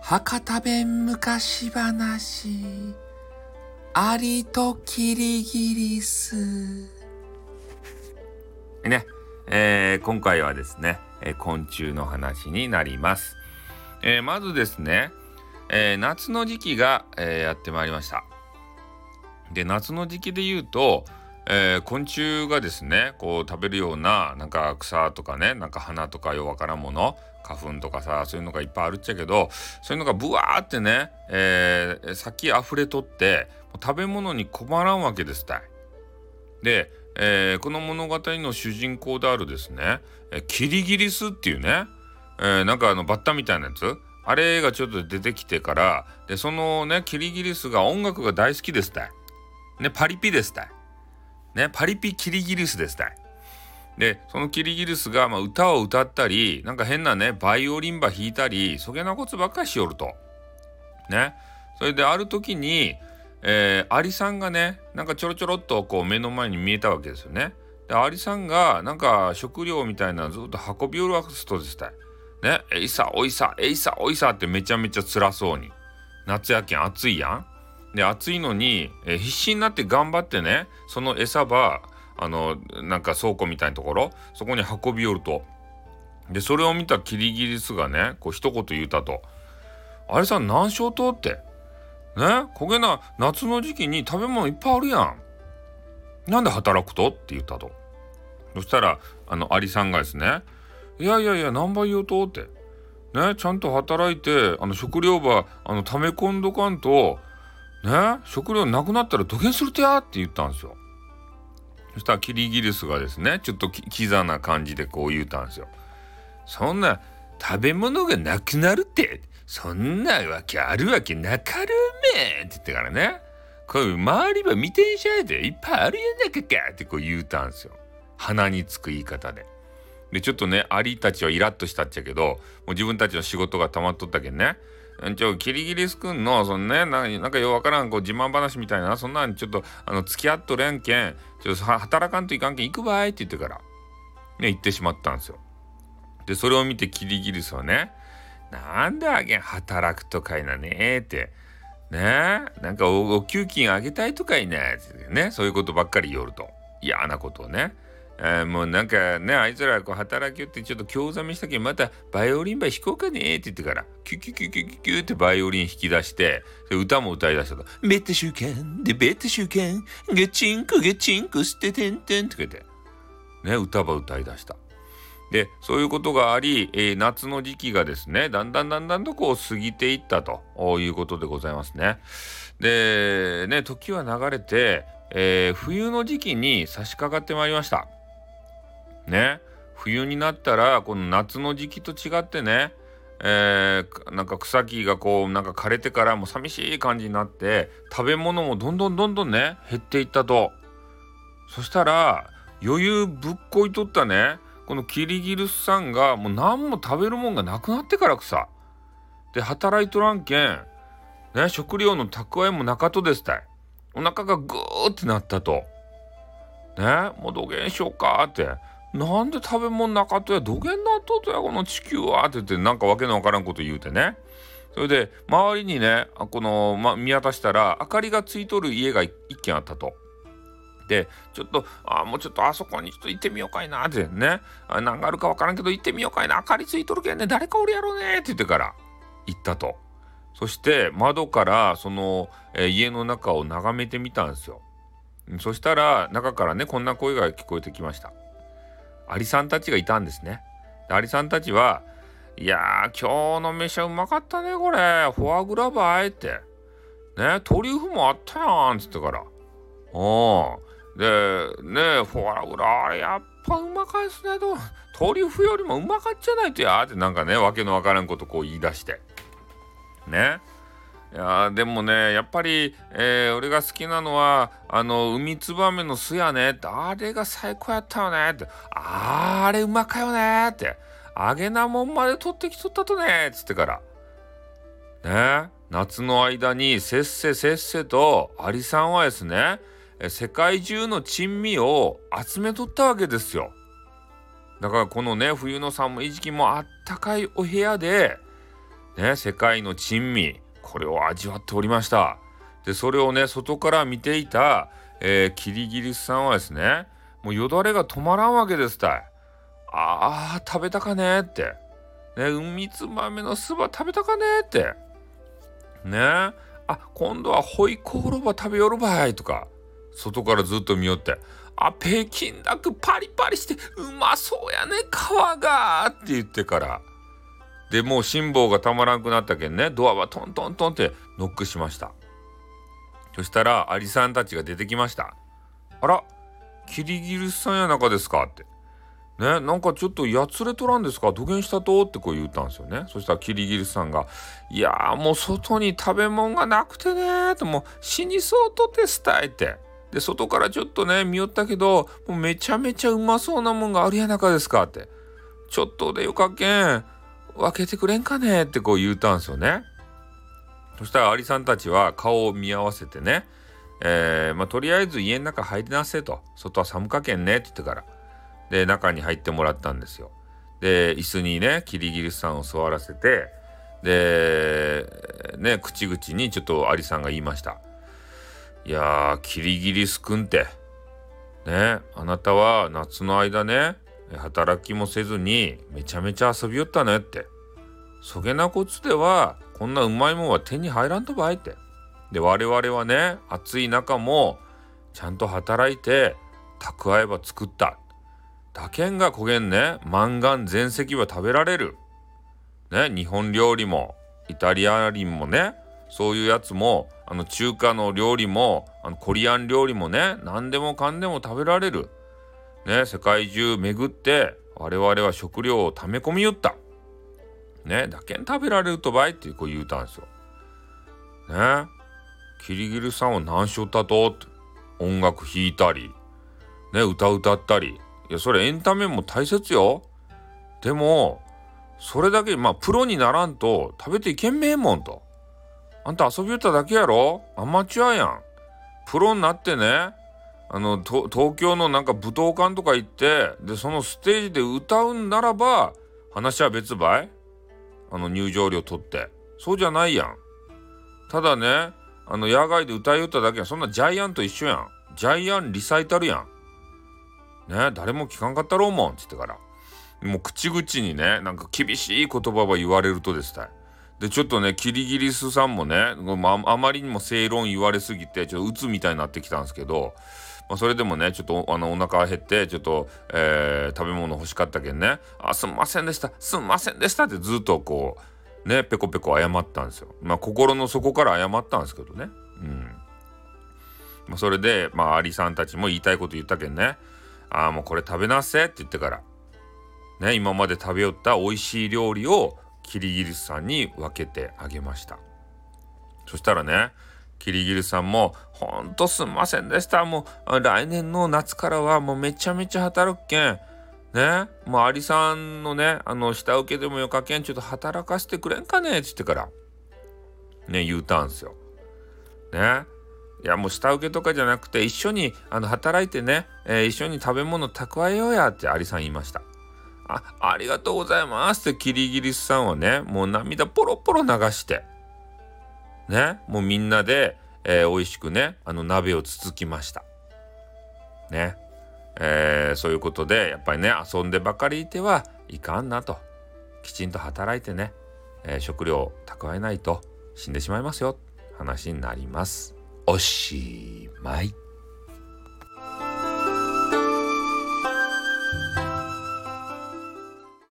博多弁昔話。アリとキリギリス。ね、えー、今回はですね、えー、昆虫の話になります、えー、まずですね、え夏の時期が、えやってまいりました。で夏の時期で言うと、え昆虫がですねこう食べるようななんか草とかねなんか花とかようわからんもの花粉とかさそういうのがいっぱいあるっちゃけどそういうのがブワーってね、えー、先溢れとって食べ物に困らんわけですたい。で、えー、この物語の主人公であるですね、えキリギリスっていうね、えー、なんかあのバッタみたいなやつあれがちょっと出てきてからでそのねキリギリスが音楽が大好きですたい。ねパリピですたい。ねパリピキリギリスですたい。でそのキリギリスが、まあ、歌を歌ったりなんか変なねバイオリンバ弾いたりそげなことばっかりしよると。ね。それである時に、えー、アリさんがねなんかちょろちょろっとこう目の前に見えたわけですよね。でアリさんがなんか食料みたいなずっと運び寄るわけですとですね。えいさおいさえいさおいさってめちゃめちゃ辛そうに。夏やけん暑いやん。で暑いのに、えー、必死になって頑張ってねその餌場あのなんか倉庫みたいなところそこに運び寄ると。でそれを見たキリギリスがねこう一言言うたと「あれさ何しようと?」って。ね？焦げな夏の時期に食べ物いっぱいあるやん。なんで働くと?」って言ったと。そしたらあのアリさんがですね「いやいやいや何倍言うと?」って。ね？ちゃんと働いてあの食料場あの溜め込んどかんとね食料なくなったら土下するとやって言ったんですよ。そしたらキリギリスがですねちょっとキザな感じでこう言うたんですよ。そんな食べ物がなくなるってそんなわけあるわけなかるめって言ってからねこういう周りは見てんしゃいでいっぱいあるやなかかってこう言うたんですよ。鼻につく言い方で。でちょっとねアリたちはイラッとしたっちゃけどもう自分たちの仕事が溜まっとったけんねちょ、キリギリスくんの、そのね、なんかようわからん、こう、自慢話みたいな、そんなんちょっと、あの、付き合っとれんけん、ちょっと働かんといかんけん、行くばいって言ってから、ね、行ってしまったんですよ。で、それを見てキリギリスはね、なんであげん、働くとかいなねって、ねなんかおお給金あげたいとかいなってね、そういうことばっかり言おると。嫌なことをね。あもうなんかね、あいつらこう働きよってちょっと興ざめしたけど、またバイオリンば弾こうかねって言ってから、キュキュキュキュキュキュってバイオリン弾き出して、歌も歌い出したと。ベッド週間でベッド週間、ゲチンクゲチンク捨ててんてんって言って、ね、歌ば歌い出した。で、そういうことがあり、えー、夏の時期がですね、だんだんだんだんとこう過ぎていったということでございますね。で、ね、時は流れて、えー、冬の時期に差し掛かってまいりました。ね。冬になったらこの夏の時期と違ってねえー、なんか草木がこうなんか枯れてからもう寂しい感じになって食べ物もどんどんどんどんね減っていったと。そしたら余裕ぶっこいとったね。このキリギリスさんがもう何も食べるもんがなくなってからくさで働いとらんけんね食料の蓄えもなかとですたい。お腹がグーってなったと。ねもうどげんしようかって。なんで食べ物なかったやどげんなっとったやこの地球はって言ってなんかわけのわからんこと言うてねそれで周りにねこの、ま、見渡したら明かりがついとる家が一軒あったと。でちょっとあもうちょっとあそこにちょっと行ってみようかいなってねあ何があるかわからんけど行ってみようかいな明かりついとるけんね誰かおるやろうねって言ってから行ったと。そして窓からその、えー、家の中を眺めてみたんですよ。そしたら中からねこんな声が聞こえてきました。アリさんたちがいたんですね。アリさんたちは、いやー、今日の飯はうまかったね、これ。フォアグラバーあえて。ね、トリュフもあったやん、つってから。おで、ね、フォアグラ、やっぱうまかいっすね、と。トリュフよりもうまかっちゃないとや、ってなんかね、わけのわからんことこう言い出して。ね。いやでもねやっぱり、えー、俺が好きなのはあの海ツバメの巣やね。ってあれが最高やったよね。ってああれうまかよね。って揚げなもんまで取ってきとったとね。っつってから。ね夏の間にせっせせっせとアリさんはですね世界中の珍味を集めとったわけですよ。だからこのね冬の寒い時期もあったかいお部屋でね世界の珍味これを味わっておりました。でそれをね外から見ていた、えー、キリギリスさんはですねもうよだれが止まらんわけですたい。あー食べたかねって。ね海つまめのそば食べたかねって。ねあ今度はホイコーロバ食べよるばいとか外からずっと見よって。あ、北京ダックパリパリしてうまそうやね、皮がって言ってから。で、もう辛抱がたまらんくなったけんね、ドアはトントントンってノックしました。そしたら、アリさんたちが出てきました。あら、キリギリスさんや中ですかって。ね、なんかちょっとやつれとらんですか？土下したと？ってこう言ったんですよね。そしたらキリギリスさんが、いやーもう外に食べ物がなくてねーともう死にそうとてスタイって。で、外からちょっとね、見よったけど、もうめちゃめちゃうまそうなもんがあるやなかですかって。ちょっとでよかけん、分けてくれんかねってこう言うたんすよね。そしたらアリさんたちは顔を見合わせてね、えー、まあ、とりあえず家の中入りなせと。外は寒かけんねって言ってから。で、中に入ってもらったんですよ。で、椅子にね、キリギリスさんを座らせて、で、ね、口々にちょっとアリさんが言いました。いやー、キリギリスくんって。ね、あなたは夏の間ね、働きもせずにめちゃめちゃ遊びよったねって。そげなこつでは、こんなうまいもんは手に入らんとばいって。で、我々はね、暑い中もちゃんと働いて蓄えば作った。だけんが焦げんね、マンガン全席は食べられる。ね、日本料理もイタリア人もね、そういうやつもあの中華の料理もあのコリアン料理もね何でもかんでも食べられる。ね世界中巡って我々は食料を溜め込みよった。ねだけん食べられるとばいってこう言うたんですよ。ねキリギリさんは何しよったとって音楽弾いたりね歌歌ったりいやそれエンタメも大切よ。でもそれだけまあプロにならんと食べていけんめえもんと。あんた遊びよっただけやろ？アマチュアやん。プロになってね、あの、東京のなんか舞踏館とか行って、で、そのステージで歌うんならば、話は別ばいあの、入場料取って。そうじゃないやん。ただね、あの、野外で歌いよっただけや。そんなジャイアンと一緒やん。ジャイアンリサイタルやん。ね、誰も聞かんかったろうもん。つってから。もう口々にね、なんか厳しい言葉は言われるとですね。でちょっとねキリギリスさんもねあまりにも正論言われすぎてちょっと鬱みたいになってきたんですけど、まあ、それでもねちょっとあのお腹減ってちょっと、えー、食べ物欲しかったけんね「あすんませんでした。すんませんでした」ってずっとこうねペコペコ謝ったんですよ。まあ心の底から謝ったんですけどね。うん。まあ、それでまあアリさんたちも言いたいこと言ったけんね「ああもうこれ食べなっせ」って言ってから。ね今まで食べよった美味しい料理をキリギリスさんに分けてあげました。そしたらねキリギリスさんも「ほんとすんませんでした。もう来年の夏からはもうめちゃめちゃ働くけん。ね？もうアリさんのねあの下請けでもよかけん。ちょっと働かせてくれんかね」っつってから。ね言うたんすよ。ね？いやもう下請けとかじゃなくて一緒にあの働いてね、えー、一緒に食べ物蓄えようやってアリさん言いました。あ、ありがとうございます。ってキリギリスさんはね、もう涙ポロポロ流して、ね、もうみんなで、えー、美味しくね、あの鍋をつつきました。ね。えー、そういうことで、やっぱりね、遊んでばかりいてはいかんなと。きちんと働いてね、えー、食料を蓄えないと死んでしまいますよ。話になります。おしまい。